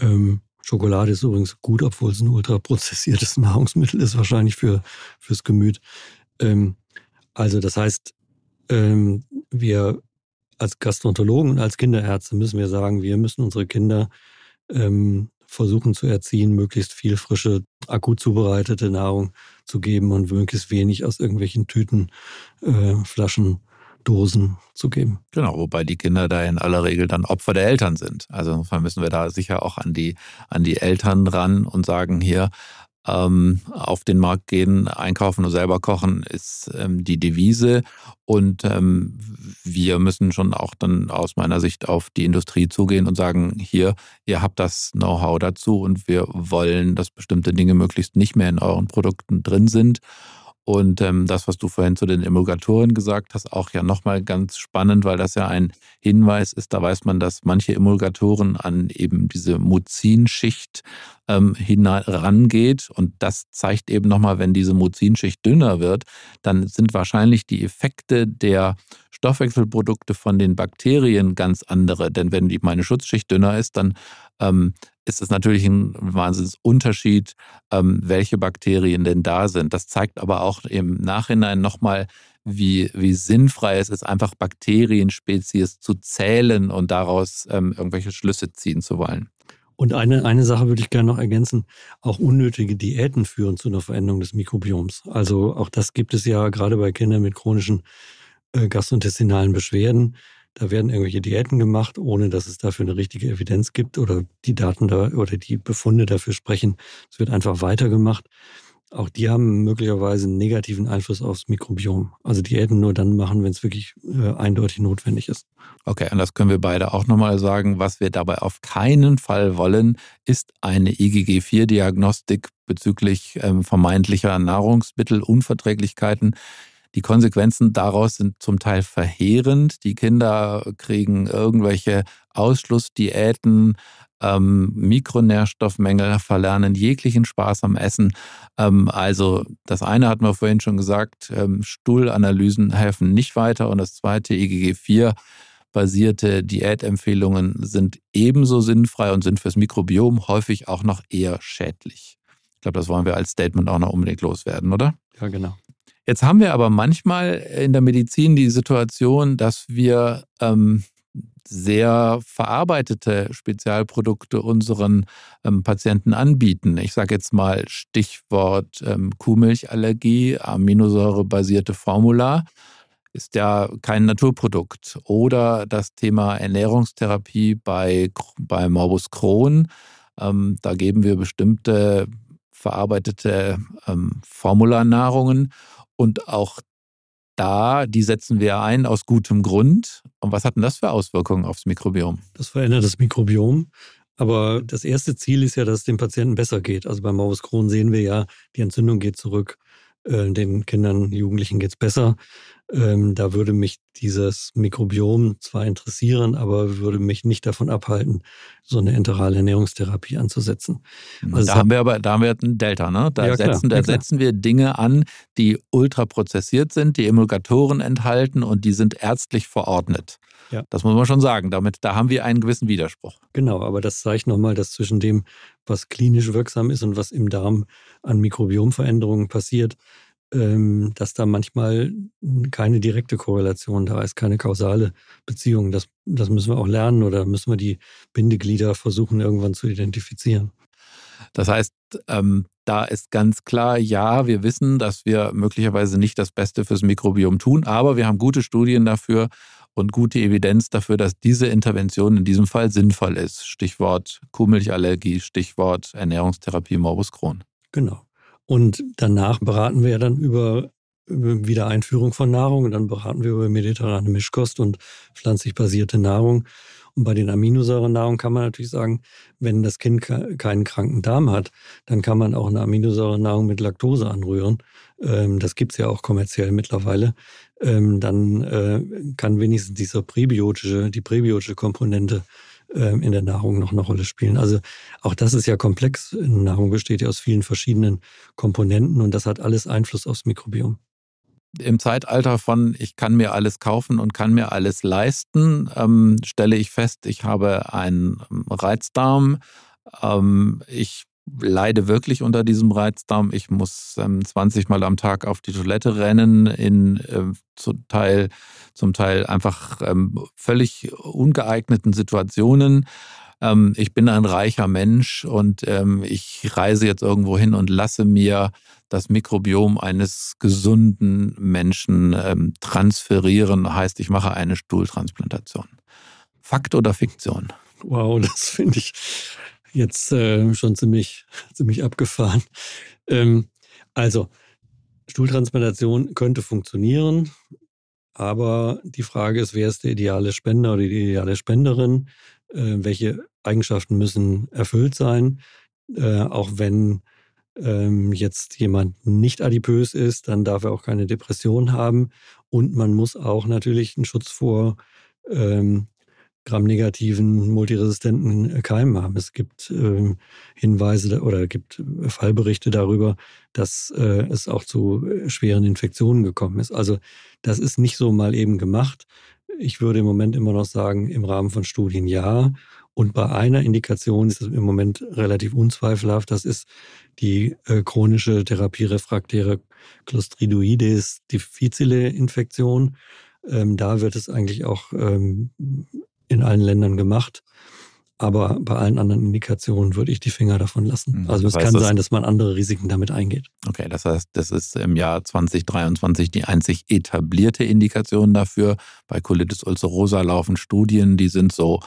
Ähm, Schokolade ist übrigens gut, obwohl es ein ultraprozessiertes (laughs) Nahrungsmittel ist, wahrscheinlich für, fürs Gemüt. Ähm, also das heißt, ähm, wir als Gastroenterologen und als Kinderärzte müssen wir sagen, wir müssen unsere Kinder ähm, versuchen zu erziehen, möglichst viel frische, akut zubereitete Nahrung zu geben und möglichst wenig aus irgendwelchen Tüten, äh, Flaschen Dosen zu geben. Genau, wobei die Kinder da in aller Regel dann Opfer der Eltern sind. Also insofern müssen wir da sicher auch an die, an die Eltern ran und sagen, hier, ähm, auf den Markt gehen, einkaufen und selber kochen ist ähm, die Devise. Und ähm, wir müssen schon auch dann aus meiner Sicht auf die Industrie zugehen und sagen, hier, ihr habt das Know-how dazu und wir wollen, dass bestimmte Dinge möglichst nicht mehr in euren Produkten drin sind. Und ähm, das, was du vorhin zu den Emulgatoren gesagt hast, auch ja nochmal ganz spannend, weil das ja ein Hinweis ist. Da weiß man, dass manche Emulgatoren an eben diese Muzinschicht ähm, herangeht. Und das zeigt eben nochmal, wenn diese Muzinschicht dünner wird, dann sind wahrscheinlich die Effekte der Stoffwechselprodukte von den Bakterien ganz andere. Denn wenn die, meine Schutzschicht dünner ist, dann ähm, ist es natürlich ein Wahnsinnsunterschied, ähm, welche Bakterien denn da sind. Das zeigt aber auch im Nachhinein nochmal, wie, wie sinnfrei es ist, einfach Bakterienspezies zu zählen und daraus ähm, irgendwelche Schlüsse ziehen zu wollen. Und eine, eine Sache würde ich gerne noch ergänzen. Auch unnötige Diäten führen zu einer Veränderung des Mikrobioms. Also auch das gibt es ja gerade bei Kindern mit chronischen äh, gastrointestinalen Beschwerden. Da werden irgendwelche Diäten gemacht, ohne dass es dafür eine richtige Evidenz gibt oder die Daten da oder die Befunde dafür sprechen. Es wird einfach weitergemacht. auch die haben möglicherweise einen negativen Einfluss aufs Mikrobiom. Also Diäten nur dann machen, wenn es wirklich äh, eindeutig notwendig ist. Okay, und das können wir beide auch nochmal sagen. Was wir dabei auf keinen Fall wollen, ist eine IgG4-Diagnostik bezüglich ähm, vermeintlicher Nahrungsmittelunverträglichkeiten. Die Konsequenzen daraus sind zum Teil verheerend. Die Kinder kriegen irgendwelche Ausschlussdiäten, ähm, Mikronährstoffmängel, verlernen jeglichen Spaß am Essen. Ähm, also das eine hatten wir vorhin schon gesagt, ähm, Stuhlanalysen helfen nicht weiter und das zweite IgG4 basierte Diätempfehlungen sind ebenso sinnfrei und sind fürs Mikrobiom häufig auch noch eher schädlich. Ich glaube, das wollen wir als Statement auch noch unbedingt loswerden, oder? Ja, genau. Jetzt haben wir aber manchmal in der Medizin die Situation, dass wir ähm, sehr verarbeitete Spezialprodukte unseren ähm, Patienten anbieten. Ich sage jetzt mal Stichwort ähm, Kuhmilchallergie, aminosäurebasierte Formula ist ja kein Naturprodukt. Oder das Thema Ernährungstherapie bei, bei Morbus Crohn. Ähm, da geben wir bestimmte verarbeitete ähm, Formularnahrungen und auch da, die setzen wir ein aus gutem Grund. Und was hat denn das für Auswirkungen aufs Mikrobiom? Das verändert das Mikrobiom. Aber das erste Ziel ist ja, dass es dem Patienten besser geht. Also bei Morbus Crohn sehen wir ja, die Entzündung geht zurück. Äh, den Kindern, Jugendlichen geht es besser. Ähm, da würde mich dieses Mikrobiom zwar interessieren, aber würde mich nicht davon abhalten, so eine enterale Ernährungstherapie anzusetzen. Mhm. Also da haben wir aber, da haben wir ein Delta, ne? Da, ja, setzen, da ja, setzen wir Dinge an, die ultraprozessiert sind, die Emulgatoren enthalten und die sind ärztlich verordnet. Ja. Das muss man schon sagen. Damit, da haben wir einen gewissen Widerspruch. Genau, aber das zeigt nochmal, dass zwischen dem, was klinisch wirksam ist und was im Darm an Mikrobiomveränderungen passiert, ähm, dass da manchmal keine direkte Korrelation da ist, keine kausale Beziehung. Das, das müssen wir auch lernen oder müssen wir die Bindeglieder versuchen irgendwann zu identifizieren. Das heißt, ähm, da ist ganz klar, ja, wir wissen, dass wir möglicherweise nicht das Beste fürs Mikrobiom tun, aber wir haben gute Studien dafür und gute Evidenz dafür, dass diese Intervention in diesem Fall sinnvoll ist. Stichwort Kuhmilchallergie, Stichwort Ernährungstherapie Morbus Crohn. Genau. Und danach beraten wir ja dann über, über Wiedereinführung von Nahrung und dann beraten wir über mediterrane Mischkost und pflanzlich basierte Nahrung. Und bei den Aminosäurenahrung kann man natürlich sagen, wenn das Kind keinen kranken Darm hat, dann kann man auch eine Aminosäurenahrung mit Laktose anrühren. Ähm, das gibt es ja auch kommerziell mittlerweile. Ähm, dann äh, kann wenigstens dieser präbiotische, die präbiotische Komponente ähm, in der Nahrung noch eine Rolle spielen. Also auch das ist ja komplex. Nahrung besteht ja aus vielen verschiedenen Komponenten und das hat alles Einfluss aufs Mikrobiom. Im Zeitalter von ich kann mir alles kaufen und kann mir alles leisten, ähm, stelle ich fest, ich habe einen Reizdarm. Ähm, ich leide wirklich unter diesem Reizdarm. Ich muss ähm, 20 Mal am Tag auf die Toilette rennen, in äh, zum, Teil, zum Teil einfach ähm, völlig ungeeigneten Situationen. Ähm, ich bin ein reicher Mensch und ähm, ich reise jetzt irgendwo hin und lasse mir das Mikrobiom eines gesunden Menschen ähm, transferieren. Heißt, ich mache eine Stuhltransplantation. Fakt oder Fiktion? Wow, das finde ich jetzt äh, schon ziemlich, (laughs) ziemlich abgefahren. Ähm, also, Stuhltransplantation könnte funktionieren, aber die Frage ist, wer ist der ideale Spender oder die ideale Spenderin? Äh, welche Eigenschaften müssen erfüllt sein? Äh, auch wenn ähm, jetzt jemand nicht adipös ist, dann darf er auch keine Depression haben. Und man muss auch natürlich einen Schutz vor ähm, gramnegativen, multiresistenten Keimen haben. Es gibt äh, Hinweise oder gibt Fallberichte darüber, dass äh, es auch zu äh, schweren Infektionen gekommen ist. Also das ist nicht so mal eben gemacht. Ich würde im Moment immer noch sagen, im Rahmen von Studien ja. Und bei einer Indikation ist es im Moment relativ unzweifelhaft. Das ist die äh, chronische therapierefraktäre Clostridoides difficile Infektion. Ähm, da wird es eigentlich auch ähm, in allen Ländern gemacht. Aber bei allen anderen Indikationen würde ich die Finger davon lassen. Hm, also es kann sein, dass man andere Risiken damit eingeht. Okay, das heißt, das ist im Jahr 2023 die einzig etablierte Indikation dafür. Bei Colitis ulcerosa laufen Studien, die sind so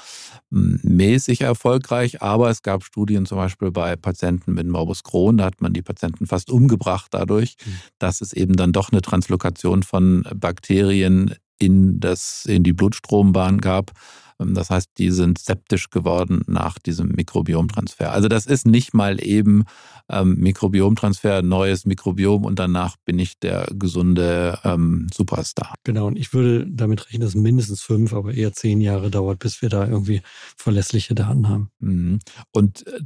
hm, mäßig erfolgreich, aber es gab Studien zum Beispiel bei Patienten mit Morbus Crohn, da hat man die Patienten fast umgebracht dadurch, mhm. dass es eben dann doch eine Translokation von Bakterien in, das, in die Blutstrombahn gab. Ähm, das heißt, die sind septisch geworden nach diesem Mikrobiomtransfer. Also das ist nicht mal eben ähm, Mikrobiomtransfer, neues Mikrobiom und danach bin ich der gesunde ähm, Superstar. Genau, und ich würde damit rechnen, dass es mindestens fünf, aber eher zehn Jahre dauert, bis wir da irgendwie verlässliche Daten haben. Mhm. Und äh,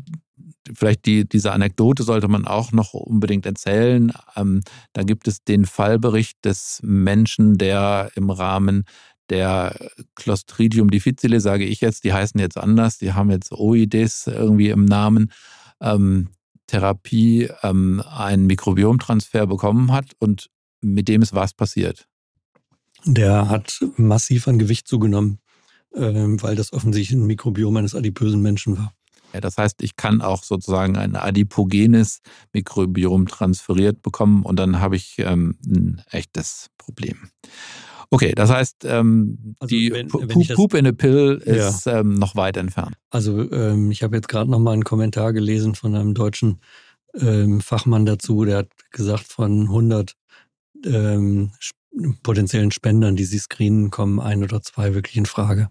vielleicht die, diese Anekdote sollte man auch noch unbedingt erzählen. Ähm, da gibt es den Fallbericht des Menschen, der im Rahmen der Clostridium difficile, sage ich jetzt, die heißen jetzt anders, die haben jetzt OIDs irgendwie im Namen, ähm, Therapie ähm, einen Mikrobiomtransfer bekommen hat und mit dem ist was passiert. Der hat massiv an Gewicht zugenommen, ähm, weil das offensichtlich ein Mikrobiom eines adipösen Menschen war. Ja, das heißt, ich kann auch sozusagen ein adipogenes Mikrobiom transferiert bekommen und dann habe ich ähm, ein echtes Problem. Okay, das heißt, ähm, also die wenn, wenn Poop, Poop in a Pill ist ja. ähm, noch weit entfernt. Also ähm, ich habe jetzt gerade noch mal einen Kommentar gelesen von einem deutschen ähm, Fachmann dazu, der hat gesagt, von 100 ähm, potenziellen Spendern, die sie screenen, kommen ein oder zwei wirklich in Frage.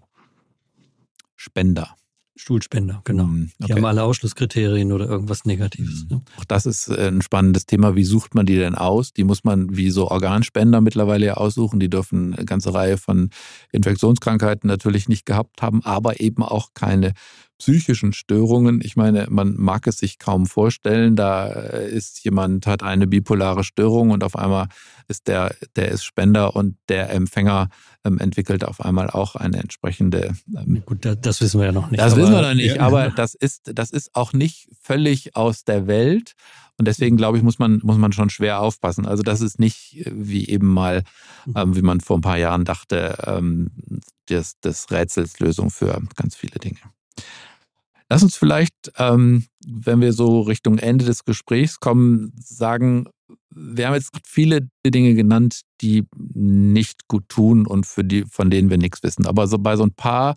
Spender. Stuhlspender, genau. Mhm, okay. Die haben alle Ausschlusskriterien oder irgendwas Negatives. Mhm. Auch das ist äh, ein spannendes Thema. Wie sucht man die denn aus? Die muss man wie so Organspender mittlerweile ja aussuchen. Die dürfen eine ganze Reihe von Infektionskrankheiten natürlich nicht gehabt haben, aber eben auch keine psychischen Störungen. Ich meine, man mag es sich kaum vorstellen, da äh, ist jemand, hat eine bipolare Störung und auf einmal ist der, der ist Spender und der Empfänger ähm, entwickelt auf einmal auch eine entsprechende. Ähm, Gut, das, das, wissen wir ja noch nicht. Das wissen wir noch nicht, ja. aber das ist, das ist auch nicht völlig aus der Welt. Und deswegen glaube ich, muss man, muss man schon schwer aufpassen. Also das ist nicht äh, wie eben mal, mhm. ähm, wie man vor ein paar Jahren dachte, ähm, des, des Rätsels Lösung für ganz viele Dinge. Lass uns vielleicht, ähm, wenn wir so Richtung Ende des Gesprächs kommen, sagen, wir haben jetzt viele Dinge genannt, die nicht gut tun und für die, von denen wir nichts wissen. Aber so bei so ein paar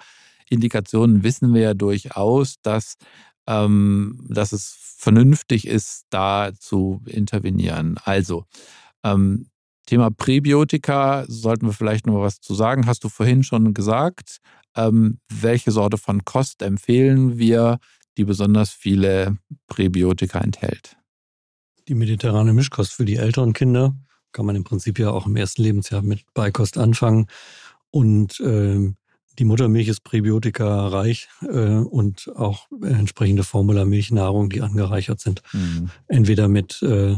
Indikationen wissen wir ja durchaus, dass, ähm, dass es vernünftig ist, da zu intervenieren. Also, ähm, Thema Präbiotika sollten wir vielleicht noch was zu sagen. Hast du vorhin schon gesagt. Ähm, welche Sorte von Kost empfehlen wir, die besonders viele Präbiotika enthält? Die mediterrane Mischkost für die älteren Kinder kann man im Prinzip ja auch im ersten Lebensjahr mit Beikost anfangen. Und äh, die Muttermilch ist Präbiotika reich äh, und auch entsprechende Formularmilchnahrung, die angereichert sind. Mhm. Entweder mit äh,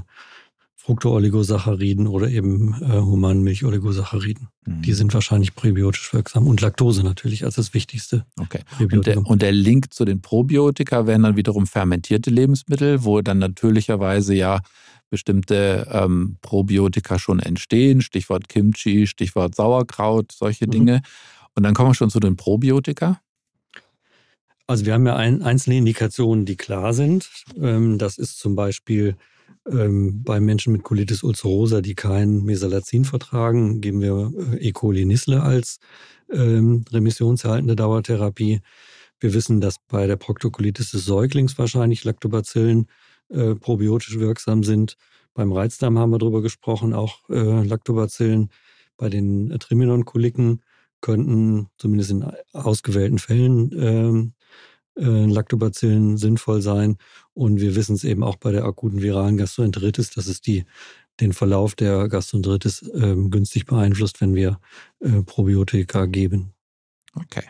Fructooligosachariden oder eben äh, humanen Milcholigosachariden. Mhm. Die sind wahrscheinlich präbiotisch wirksam und Laktose natürlich als das Wichtigste. Okay. Und der, und der, Link zu den Probiotika wären dann wiederum fermentierte Lebensmittel, wo dann natürlicherweise ja bestimmte ähm, Probiotika schon entstehen. Stichwort Kimchi, Stichwort Sauerkraut, solche mhm. Dinge. Und dann kommen wir schon zu den Probiotika. Also wir haben ja ein, einzelne Indikationen, die klar sind. Ähm, das ist zum Beispiel ähm, bei Menschen mit Colitis ulcerosa, die kein Mesalazin vertragen, geben wir äh, E. coli Nisle als ähm, remissionserhaltende Dauertherapie. Wir wissen, dass bei der Proktokolitis des Säuglings wahrscheinlich Lactobacillen äh, probiotisch wirksam sind. Beim Reizdarm haben wir darüber gesprochen, auch äh, Lactobacillen. Bei den Trimenon-Koliken könnten zumindest in ausgewählten Fällen ähm, äh, Lactobacillen sinnvoll sein. Und wir wissen es eben auch bei der akuten viralen Gastroenteritis, dass es die, den Verlauf der Gastroenteritis äh, günstig beeinflusst, wenn wir äh, Probiotika geben. Okay.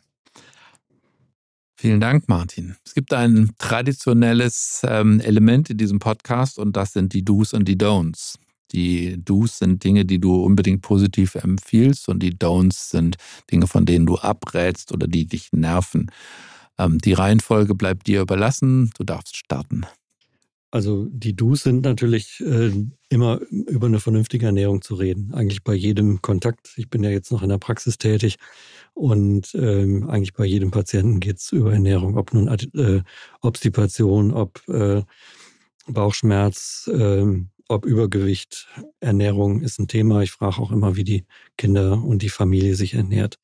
Vielen Dank, Martin. Es gibt ein traditionelles ähm, Element in diesem Podcast und das sind die Do's und die Don'ts. Die Do's sind Dinge, die du unbedingt positiv empfiehlst und die Don'ts sind Dinge, von denen du abrätst oder die dich nerven. Ähm, die Reihenfolge bleibt dir überlassen. Du darfst starten. Also die Do's sind natürlich äh, immer über eine vernünftige Ernährung zu reden. Eigentlich bei jedem Kontakt. Ich bin ja jetzt noch in der Praxis tätig und ähm, eigentlich bei jedem Patienten geht es über Ernährung, ob nun äh, Obstipation, ob äh, Bauchschmerz, äh, ob Übergewicht. Ernährung ist ein Thema. Ich frage auch immer, wie die Kinder und die Familie sich ernährt.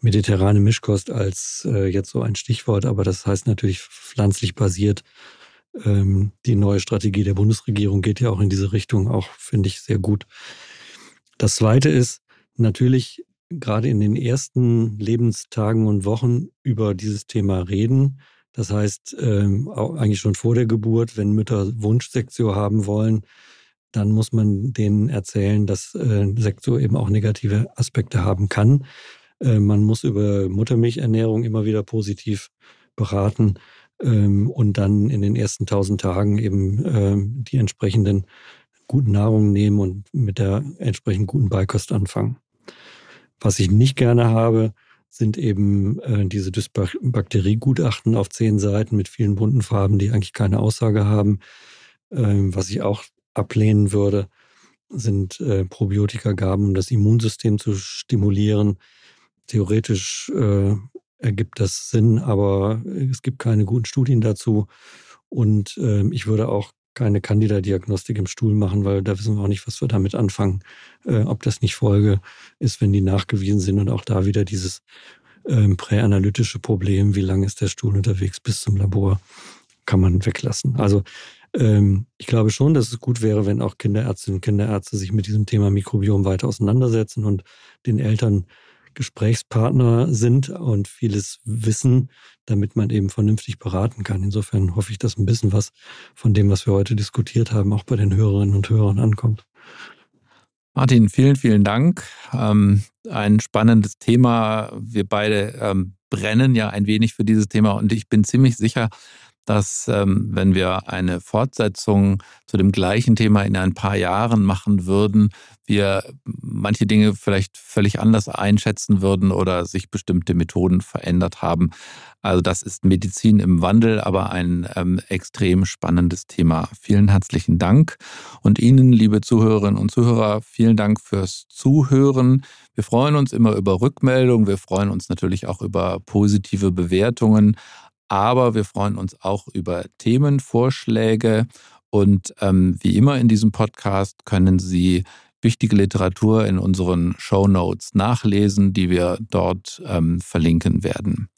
Mediterrane Mischkost als äh, jetzt so ein Stichwort, aber das heißt natürlich pflanzlich basiert ähm, die neue Strategie der Bundesregierung geht ja auch in diese Richtung, auch finde ich sehr gut. Das Zweite ist natürlich gerade in den ersten Lebenstagen und Wochen über dieses Thema reden. Das heißt, ähm, auch eigentlich schon vor der Geburt, wenn Mütter Wunschsektio haben wollen, dann muss man denen erzählen, dass äh, Sektio eben auch negative Aspekte haben kann. Äh, man muss über Muttermilchernährung immer wieder positiv beraten ähm, und dann in den ersten tausend Tagen eben ähm, die entsprechenden guten Nahrungen nehmen und mit der entsprechend guten Beikost anfangen. Was ich nicht gerne habe, sind eben äh, diese Dysbakteriegutachten auf zehn Seiten mit vielen bunten Farben, die eigentlich keine Aussage haben. Ähm, was ich auch ablehnen würde, sind äh, Probiotikagaben, um das Immunsystem zu stimulieren. Theoretisch äh, ergibt das Sinn, aber es gibt keine guten Studien dazu. Und äh, ich würde auch keine Candida-Diagnostik im Stuhl machen, weil da wissen wir auch nicht, was wir damit anfangen, äh, ob das nicht Folge ist, wenn die nachgewiesen sind. Und auch da wieder dieses ähm, präanalytische Problem, wie lange ist der Stuhl unterwegs bis zum Labor, kann man weglassen. Also ähm, ich glaube schon, dass es gut wäre, wenn auch Kinderärztinnen und Kinderärzte sich mit diesem Thema Mikrobiom weiter auseinandersetzen und den Eltern Gesprächspartner sind und vieles wissen, damit man eben vernünftig beraten kann. Insofern hoffe ich, dass ein bisschen was von dem, was wir heute diskutiert haben, auch bei den Hörerinnen und Hörern ankommt. Martin, vielen, vielen Dank. Ähm, ein spannendes Thema. Wir beide ähm, brennen ja ein wenig für dieses Thema und ich bin ziemlich sicher, dass ähm, wenn wir eine Fortsetzung zu dem gleichen Thema in ein paar Jahren machen würden, wir manche Dinge vielleicht völlig anders einschätzen würden oder sich bestimmte Methoden verändert haben. Also das ist Medizin im Wandel, aber ein ähm, extrem spannendes Thema. Vielen herzlichen Dank und Ihnen, liebe Zuhörerinnen und Zuhörer, vielen Dank fürs Zuhören. Wir freuen uns immer über Rückmeldungen. Wir freuen uns natürlich auch über positive Bewertungen aber wir freuen uns auch über Themenvorschläge. Und ähm, wie immer in diesem Podcast können Sie wichtige Literatur in unseren Show Notes nachlesen, die wir dort ähm, verlinken werden.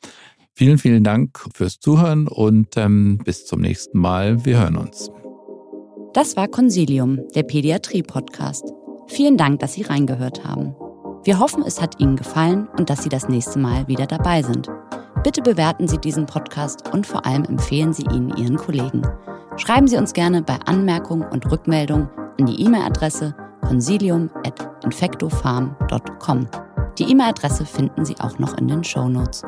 Vielen, vielen Dank fürs Zuhören und ähm, bis zum nächsten Mal. Wir hören uns. Das war Consilium, der Pädiatrie-Podcast. Vielen Dank, dass Sie reingehört haben. Wir hoffen, es hat Ihnen gefallen und dass Sie das nächste Mal wieder dabei sind. Bitte bewerten Sie diesen Podcast und vor allem empfehlen Sie ihn Ihren Kollegen. Schreiben Sie uns gerne bei Anmerkungen und Rückmeldungen an die E-Mail-Adresse consilium.infectofarm.com. Die E-Mail-Adresse finden Sie auch noch in den Show Notes.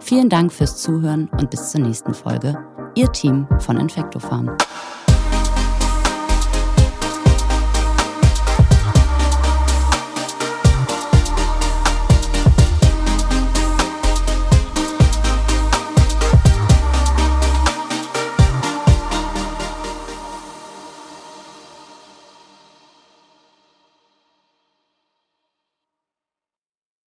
Vielen Dank fürs Zuhören und bis zur nächsten Folge. Ihr Team von Infectofarm. Farm.